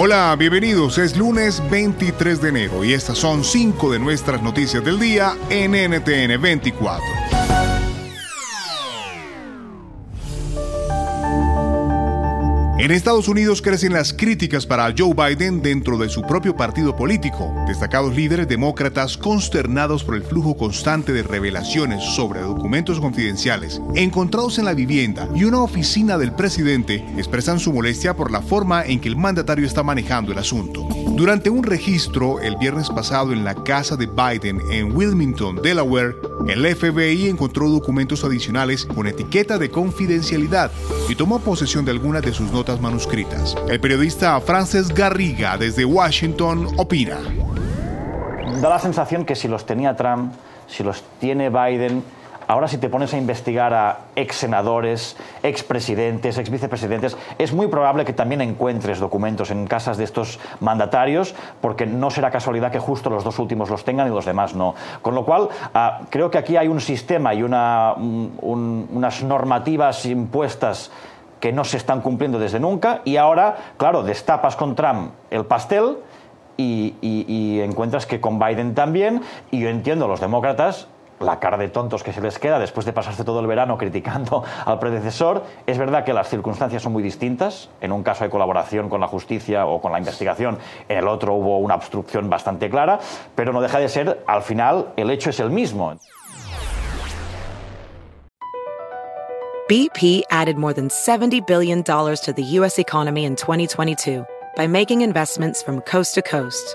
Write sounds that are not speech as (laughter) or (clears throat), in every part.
Hola, bienvenidos. Es lunes 23 de enero y estas son cinco de nuestras noticias del día en NTN 24. En Estados Unidos crecen las críticas para Joe Biden dentro de su propio partido político. Destacados líderes demócratas consternados por el flujo constante de revelaciones sobre documentos confidenciales encontrados en la vivienda y una oficina del presidente expresan su molestia por la forma en que el mandatario está manejando el asunto. Durante un registro el viernes pasado en la casa de Biden en Wilmington, Delaware, el FBI encontró documentos adicionales con etiqueta de confidencialidad y tomó posesión de algunas de sus notas manuscritas. El periodista Frances Garriga desde Washington opina. Da la sensación que si los tenía Trump, si los tiene Biden, Ahora si te pones a investigar a ex senadores, ex presidentes, ex vicepresidentes, es muy probable que también encuentres documentos en casas de estos mandatarios, porque no será casualidad que justo los dos últimos los tengan y los demás no. Con lo cual, ah, creo que aquí hay un sistema y una, unas normativas impuestas que no se están cumpliendo desde nunca y ahora, claro, destapas con Trump el pastel y, y encuentras que con Biden también, y yo entiendo, los demócratas la cara de tontos que se les queda después de pasarse todo el verano criticando al predecesor. Es verdad que las circunstancias son muy distintas. En un caso hay colaboración con la justicia o con la investigación, en el otro hubo una obstrucción bastante clara, pero no deja de ser, al final, el hecho es el mismo. BP added more than $70 billion to the U.S. economy in 2022 by making investments from coast to coast.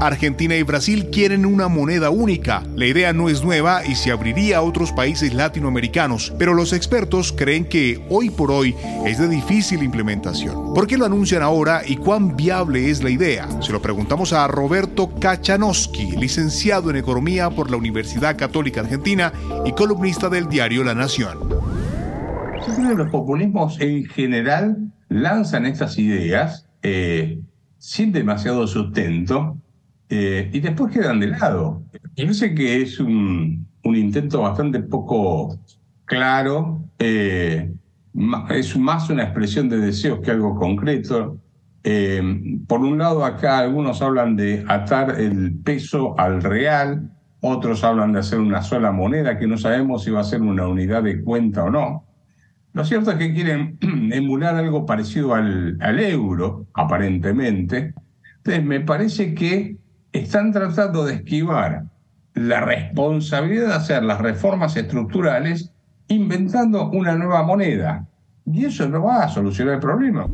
Argentina y Brasil quieren una moneda única. La idea no es nueva y se abriría a otros países latinoamericanos, pero los expertos creen que hoy por hoy es de difícil implementación. ¿Por qué lo anuncian ahora y cuán viable es la idea? Se lo preguntamos a Roberto Kachanowski, licenciado en Economía por la Universidad Católica Argentina y columnista del diario La Nación. los populismos en general lanzan estas ideas eh, sin demasiado sustento eh, y después quedan de lado. Yo sé que es un, un intento bastante poco claro, eh, es más una expresión de deseos que algo concreto. Eh, por un lado, acá algunos hablan de atar el peso al real, otros hablan de hacer una sola moneda que no sabemos si va a ser una unidad de cuenta o no. Lo cierto es que quieren (clears throat) emular algo parecido al, al euro, aparentemente. Entonces, me parece que están tratando de esquivar la responsabilidad de hacer las reformas estructurales inventando una nueva moneda. Y eso no va a solucionar el problema.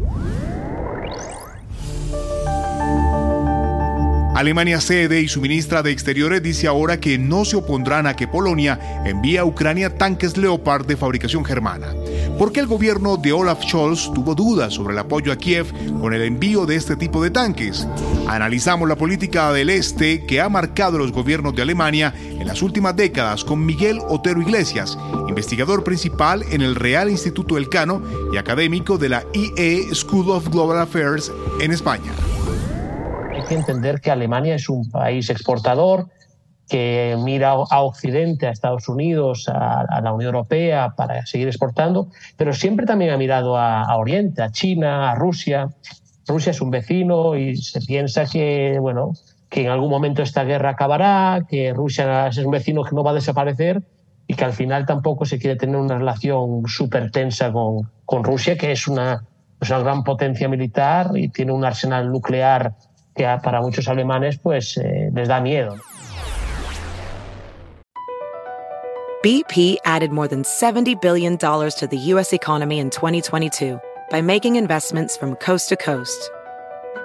Alemania cede y su ministra de Exteriores dice ahora que no se opondrán a que Polonia envíe a Ucrania tanques Leopard de fabricación germana. ¿Por qué el gobierno de Olaf Scholz tuvo dudas sobre el apoyo a Kiev con el envío de este tipo de tanques? Analizamos la política del Este que ha marcado los gobiernos de Alemania en las últimas décadas con Miguel Otero Iglesias, investigador principal en el Real Instituto Elcano y académico de la IE School of Global Affairs en España. Que entender que Alemania es un país exportador, que mira a Occidente, a Estados Unidos, a, la Unión Europea para seguir exportando, pero siempre también ha mirado a, Oriente, a China, a Rusia. Rusia es un vecino y se piensa que, bueno, que en algún momento esta guerra acabará, que Rusia es un vecino que no va a desaparecer y que al final tampoco se quiere tener una relación súper tensa con, con, Rusia, que es una, es una gran potencia militar y tiene un arsenal nuclear que para muchos alemanes pues eh, les da miedo. BP added more than $70 billion to the U.S. economy in 2022 by making investments from coast to coast.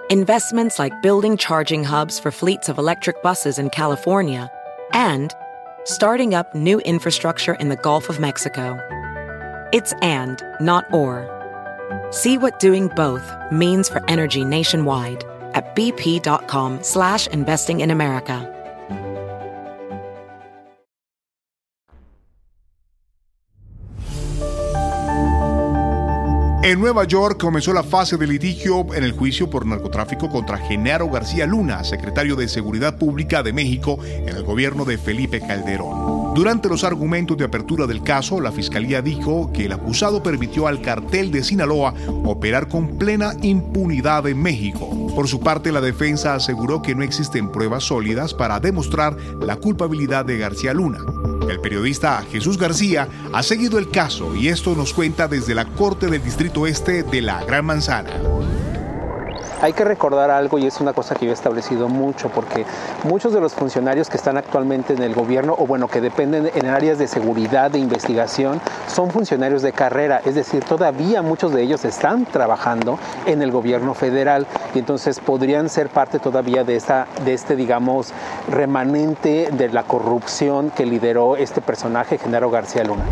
Investments like building charging hubs for fleets of electric buses in California and starting up new infrastructure in the Gulf of Mexico. It's and, not or. See what doing both means for energy nationwide bp.com slash investing in America. En Nueva York comenzó la fase de litigio en el juicio por narcotráfico contra Genaro García Luna, secretario de Seguridad Pública de México en el gobierno de Felipe Calderón. Durante los argumentos de apertura del caso, la fiscalía dijo que el acusado permitió al cartel de Sinaloa operar con plena impunidad en México. Por su parte, la defensa aseguró que no existen pruebas sólidas para demostrar la culpabilidad de García Luna. El periodista Jesús García ha seguido el caso y esto nos cuenta desde la Corte del Distrito Este de la Gran Manzana. Hay que recordar algo y es una cosa que yo he establecido mucho porque muchos de los funcionarios que están actualmente en el gobierno o bueno que dependen en áreas de seguridad, de investigación, son funcionarios de carrera, es decir, todavía muchos de ellos están trabajando en el gobierno federal y entonces podrían ser parte todavía de, esta, de este, digamos, remanente de la corrupción que lideró este personaje, Genaro García Luna.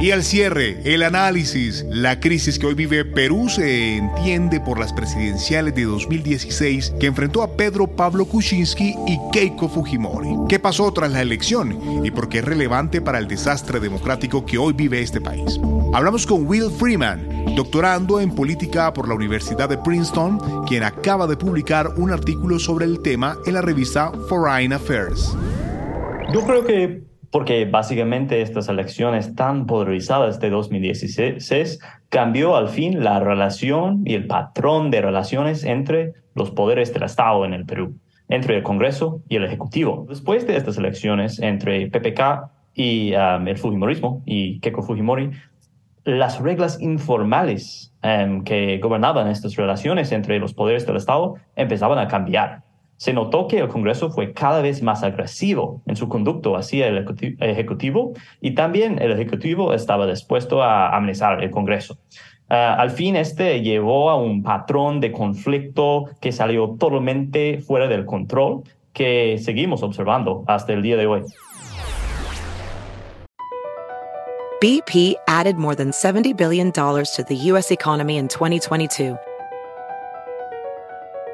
Y al cierre, el análisis. La crisis que hoy vive Perú se entiende por las presidenciales de 2016 que enfrentó a Pedro Pablo Kuczynski y Keiko Fujimori. ¿Qué pasó tras la elección y por qué es relevante para el desastre democrático que hoy vive este país? Hablamos con Will Freeman, doctorando en política por la Universidad de Princeton, quien acaba de publicar un artículo sobre el tema en la revista Foreign Affairs. Yo creo que porque básicamente estas elecciones tan polarizadas de 2016 cambió al fin la relación y el patrón de relaciones entre los poderes del Estado en el Perú, entre el Congreso y el Ejecutivo. Después de estas elecciones entre PPK y um, el Fujimorismo y Keiko Fujimori, las reglas informales um, que gobernaban estas relaciones entre los poderes del Estado empezaban a cambiar se notó que el Congreso fue cada vez más agresivo en su conducto hacia el Ejecutivo y también el Ejecutivo estaba dispuesto a amenazar el Congreso. Ah, al fin, este llevó a un patrón de conflicto que salió totalmente fuera del control que seguimos observando hasta el día de hoy. BP added more than $70 billion to the U.S. economy in 2022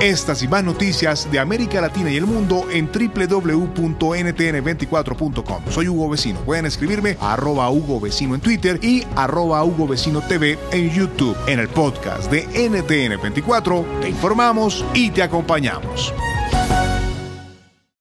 Estas y más noticias de América Latina y el mundo en www.ntn24.com. Soy Hugo Vecino. Pueden escribirme a arroba Hugo Vecino en Twitter y arroba Hugo Vecino TV en YouTube. En el podcast de NTN24 te informamos y te acompañamos.